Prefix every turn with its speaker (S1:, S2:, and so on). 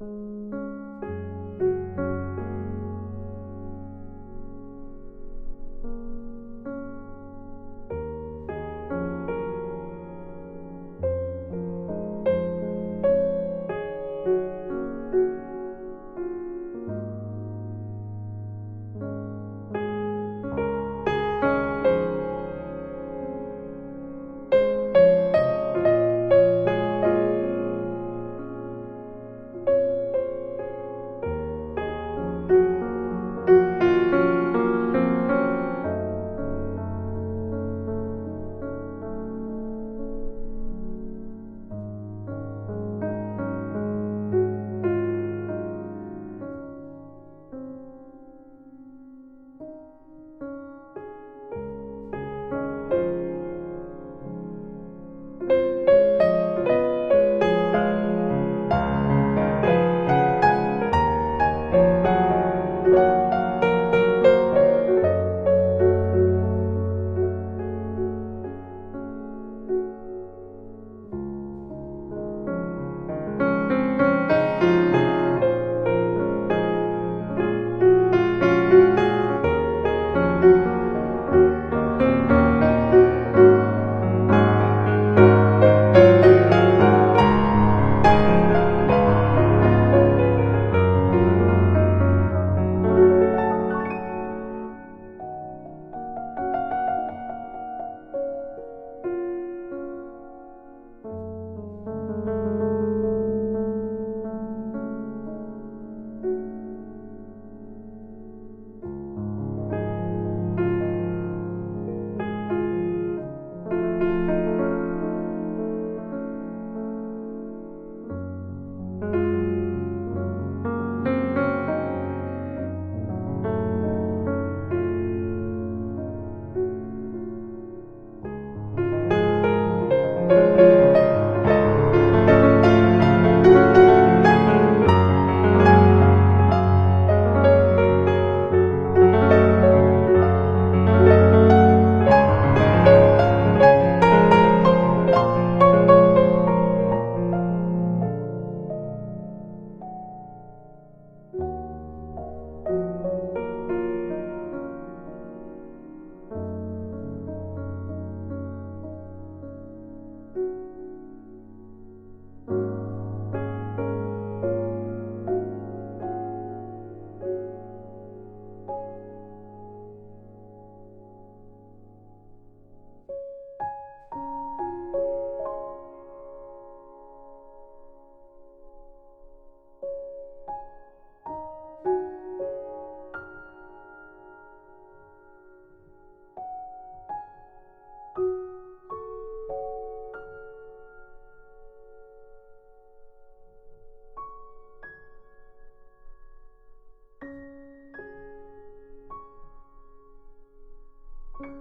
S1: thank you thank you うん。